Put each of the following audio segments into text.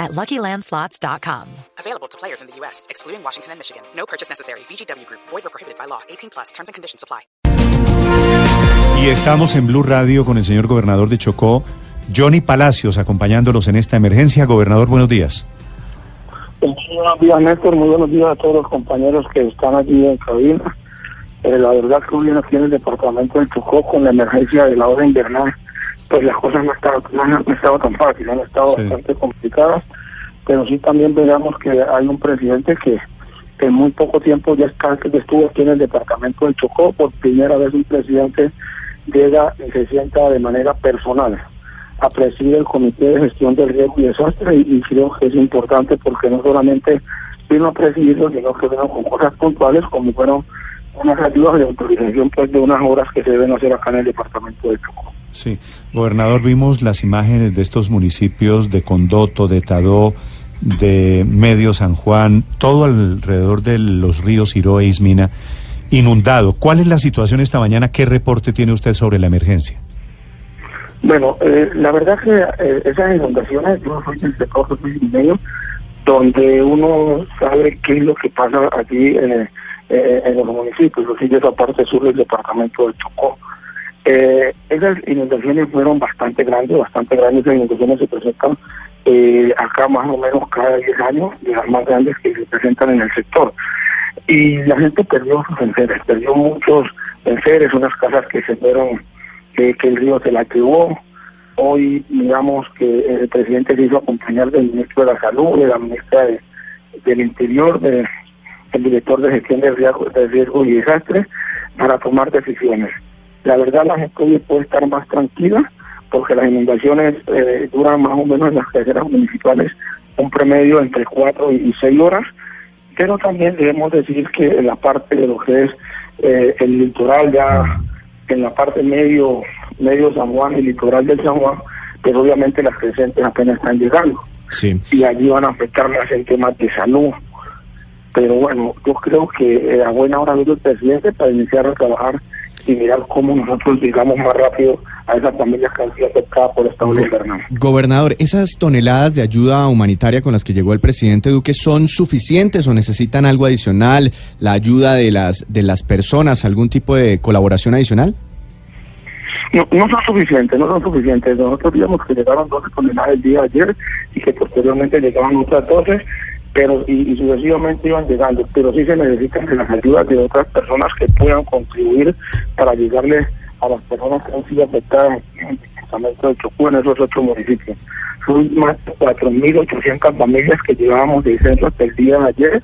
at LuckyLandSlots.com. Available to players in the U.S., excluding Washington and Michigan. No purchase necessary. VGW Group. Void or prohibited by law. 18 plus. Terms and conditions apply. Y estamos en Blue Radio con el señor gobernador de Chocó, Johnny Palacios, acompañándolos en esta emergencia. Gobernador, buenos días. Buenos días, Néstor. Muy buenos días a todos los compañeros que están aquí en cabina. Eh, la verdad que hoy aquí en el departamento del Chocó con la emergencia de la hora invernal, pues las cosas no estaban no, han estado tan fáciles, han estado Sí. bastante complicadas, pero sí también veamos que hay un presidente que, que en muy poco tiempo ya está, que estuvo aquí en el departamento del Chocó, por primera vez un presidente llega y se sienta de manera personal a presidir el Comité de Gestión del Riesgo y Desastre y, y creo que es importante porque no solamente vino a presidirlo, sino que vino con cosas puntuales como fueron unas ayudas de autorización pues de unas obras que se deben hacer acá en el departamento de Chocó. Sí, gobernador, vimos las imágenes de estos municipios de Condoto, de Tadó, de Medio San Juan, todo alrededor de los ríos Iroa e Ismina, inundado. ¿Cuál es la situación esta mañana? ¿Qué reporte tiene usted sobre la emergencia? Bueno, eh, la verdad que eh, esas inundaciones, yo soy del sector Jesús medio, donde uno sabe qué es lo que pasa aquí eh, eh, en los municipios, soy de esa parte sur del departamento de Chocó. Eh, esas inundaciones fueron bastante grandes, bastante grandes, esas inundaciones se presentan eh, acá más o menos cada 10 años, de las más grandes que se presentan en el sector. Y la gente perdió sus enseres, perdió muchos enseres, unas casas que se fueron que, el río se la llevó. Hoy, digamos que el presidente se hizo acompañar del ministro de la Salud, de la ministra de- del Interior, de- del director de gestión de riesgo, de riesgo y desastres, para tomar decisiones. La verdad, la gente hoy puede estar más tranquila porque las inundaciones eh, duran más o menos en las carreteras municipales un promedio entre cuatro y seis horas, pero también debemos decir que en la parte de lo que es eh, el litoral ya en la parte medio medio San Juan y litoral del San Juan, pero obviamente las crecientes apenas están llegando Sí. y allí van a afectar más en temas de salud. Pero bueno, yo creo que eh, a buena hora vino el presidente para iniciar a trabajar y mirar cómo nosotros llegamos más rápido a esas familias que han sido afectadas por esta ola invernal. Gobernador, ¿esas toneladas de ayuda humanitaria con las que llegó el presidente Duque son suficientes o necesitan algo adicional? ¿La ayuda de las, de las personas, algún tipo de colaboración adicional? No, no son suficientes, no son suficientes. Nosotros vimos que llegaron 12 toneladas el día de ayer y que posteriormente llegaban otras 12, pero y, y sucesivamente iban llegando. Pero sí se necesitan de las ayudas de otras personas que puedan contribuir para llegarle a las personas que han sido afectadas en el departamento de Chocó, en esos otros municipios. Son más de 4.800 familias que llevábamos de censo hasta el día de ayer.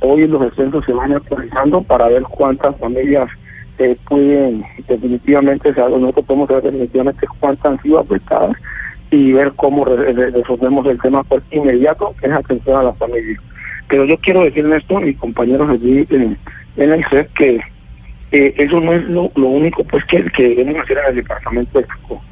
Hoy los censos se van actualizando para ver cuántas familias eh, pueden definitivamente saber, nosotros podemos saber definitivamente cuántas han sido afectadas y ver cómo re- re- resolvemos el tema pues, inmediato, que es atención a las familias. Pero yo quiero decir esto, mis compañeros allí en, en el CEP, que eh, eso no es lo, único pues que, que debemos hacer en el departamento de Chocó.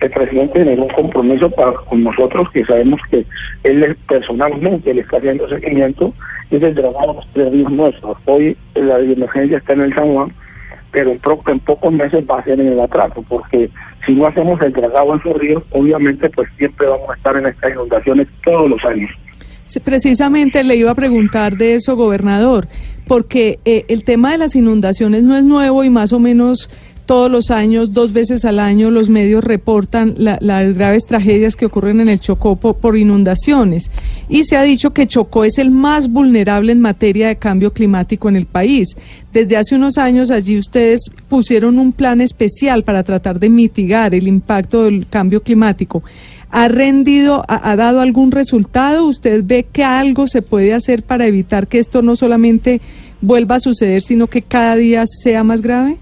El presidente tiene un compromiso para con nosotros que sabemos que él personalmente le está haciendo seguimiento es el dragado de los tres ríos nuestros. Hoy la emergencia está en el San Juan, pero en, en pocos meses va a ser en el atraso, porque si no hacemos el dragado en esos ríos, obviamente pues siempre vamos a estar en estas inundaciones todos los años. Precisamente le iba a preguntar de eso, gobernador, porque eh, el tema de las inundaciones no es nuevo y más o menos todos los años, dos veces al año, los medios reportan la- las graves tragedias que ocurren en el Chocó po- por, inundaciones. Y se ha dicho que Chocó es el más vulnerable en materia de cambio climático en el país. Desde hace unos años allí ustedes pusieron un plan especial para tratar de mitigar el impacto del cambio climático. ¿Ha rendido, ha, ha dado algún resultado? ¿Usted ve que algo se puede hacer para evitar que esto no solamente vuelva a suceder, sino que cada día sea más grave?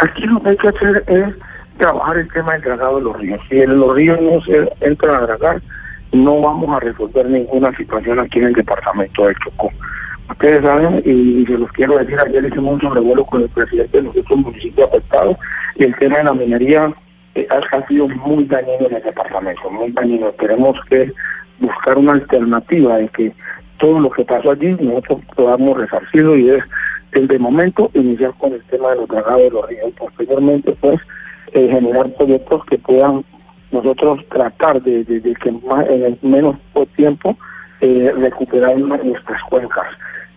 Aquí lo que hay que hacer es trabajar el tema del dragado de los ríos. Si en los ríos no se entran a dragar, no vamos a resolver ninguna situación aquí en el departamento del Chocó. Ustedes saben, y, se los quiero decir, ayer hicimos un sobrevuelo con el presidente de los otros municipios afectados y el tema de la minería eh, ha sido muy dañino en el departamento, muy dañino. Tenemos que buscar una alternativa de que todo lo que pasó allí nosotros podamos resarcirlo y es de momento iniciar con el tema de los dragados de los ríos, posteriormente pues eh, generar proyectos que puedan nosotros tratar de, que más, en el menos tiempo eh, recuperar nuestras cuencas.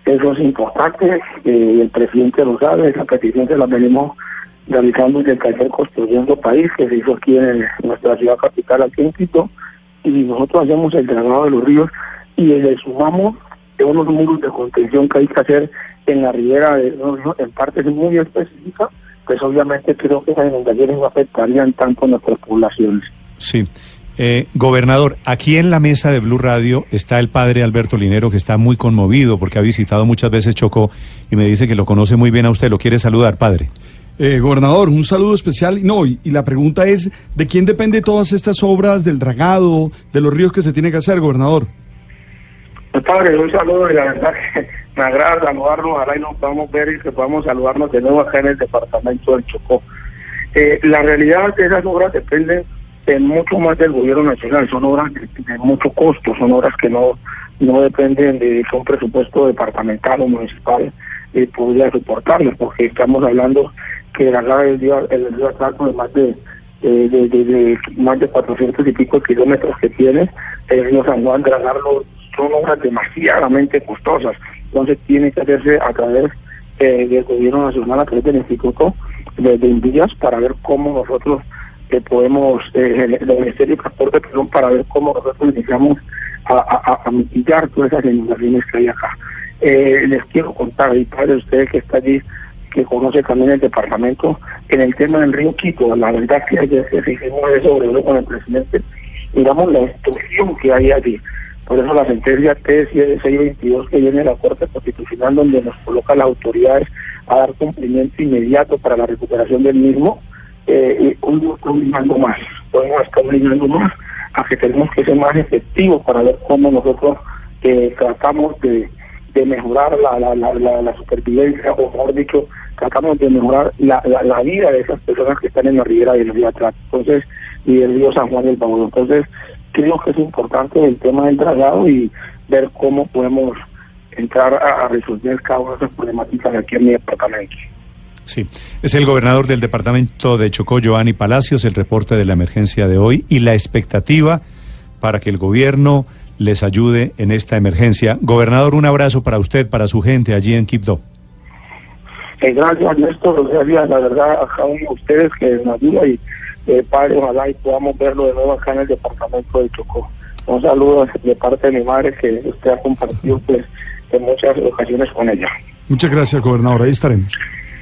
Eso es importante, eh, el presidente lo sabe, esa petición se la venimos realizando desde el taller Construyendo País, que se hizo aquí en nuestra ciudad capital, aquí en Quito, y nosotros hacemos el dragado de los ríos y le sumamos unos muros de contención que hay que hacer en la ribera, de, en partes muy específicas, pues obviamente creo que esas inundaciones no afectarían tanto a nuestras poblaciones. Sí. Eh, gobernador, aquí en la mesa de Blue Radio está el padre Alberto Linero, que está muy conmovido porque ha visitado muchas veces Chocó y me dice que lo conoce muy bien a usted. ¿Lo quiere saludar, padre? Eh, gobernador, un saludo especial. No, y, la pregunta es, ¿de quién depende todas estas obras del dragado, de los ríos que se tiene que hacer, gobernador? Pues, padre, un saludo y la verdad que me agrada saludarnos, ojalá y nos podamos ver y que podamos saludarnos de nuevo acá en el departamento del Chocó. Eh, la realidad es que esas obras dependen mucho más del gobierno nacional, son obras de, mucho costo, son obras que no, no dependen de un presupuesto departamental o municipal eh, podría soportarlas, porque estamos hablando que la el río, el río Atraco de más de, de, más de 400 y pico kilómetros que tiene, río San Juan, dragarlo son obras demasiadamente costosas, entonces tiene que hacerse a través eh, del gobierno nacional, a través del Instituto de, de para ver cómo nosotros que podemos, eh, el Ministerio de Transporte, perdón, para ver cómo nosotros iniciamos a, a, mitigar todas esas inundaciones que hay acá. Eh, les quiero contar, y padre, usted que está allí, que conoce también el departamento, en el tema del río Quito, la verdad que ayer hicimos eso con el presidente, digamos la instrucción que hay allí. Por eso la sentencia T622 que viene de la Corte Constitucional, donde nos coloca las autoridades a dar cumplimiento inmediato para la recuperación del mismo, eh, está obligando más, no está obligando más a que tenemos que ser más efectivos para ver cómo nosotros eh, tratamos de, mejorar la, la, la, la, supervivencia, o mejor dicho, tratamos de mejorar la, la, vida de esas personas que están en la ribera del río Atrás, entonces, y del río San Juan del Baúl. Entonces, creo que es importante el tema del traslado y ver cómo podemos entrar a, a resolver cada una de esas problemáticas aquí en mi departamento. Sí, es el gobernador del departamento de Chocó, Joanny Palacios, el reporte de la emergencia de hoy y la expectativa para que el gobierno les ayude en esta emergencia. Gobernador, un abrazo para usted, para su gente allí en Quibdó. Eh, gracias, Néstor. Gracias, la verdad, a cada uno de ustedes que nos ayuda y, eh, padre, ojalá y podamos verlo de nuevo acá en el departamento de Chocó. Un saludo de parte de mi madre que usted ha compartido pues en muchas ocasiones con ella. Muchas gracias, gobernador. Ahí estaremos.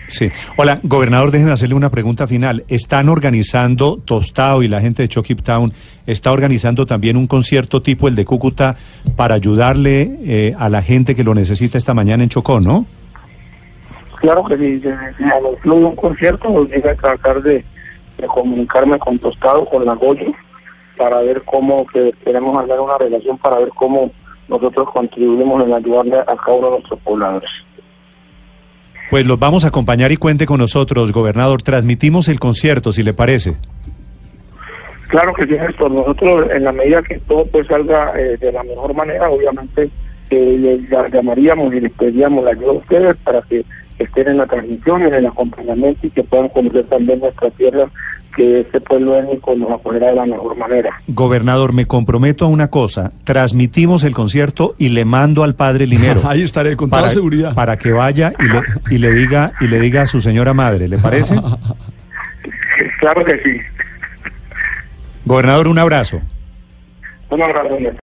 Sí. Hola, gobernador, déjenme hacerle una pregunta final. ¿Están organizando, Tostado y la gente de Chokip Town, está organizando también un concierto tipo el de Cúcuta para ayudarle eh, a la gente que lo necesita esta mañana en Chocó, no? Claro que sí, si un concierto, voy a tratar de, comunicarme con Tostado, con la Goyo, para ver cómo que queremos hacer una relación, para ver cómo nosotros contribuimos en ayudarle a cada uno de nuestros pobladores. Pues los vamos a acompañar y cuente con nosotros, gobernador. Transmitimos el concierto, si le parece. Claro que sí, esto. Nosotros, en la medida que todo pues salga eh, de la mejor manera, obviamente eh, les llamaríamos y les pediríamos la ayuda a ustedes para que estén en la transmisión, en el acompañamiento y que puedan conocer también nuestra tierra que este pueblo étnico nos apoyará de la mejor manera. Gobernador, me comprometo a una cosa, transmitimos el concierto y le mando al padre Linero. Ahí estaré con toda seguridad. Para que vaya y le, y le diga y le diga a su señora madre, ¿le parece? claro que sí. Gobernador, un abrazo. Un abrazo.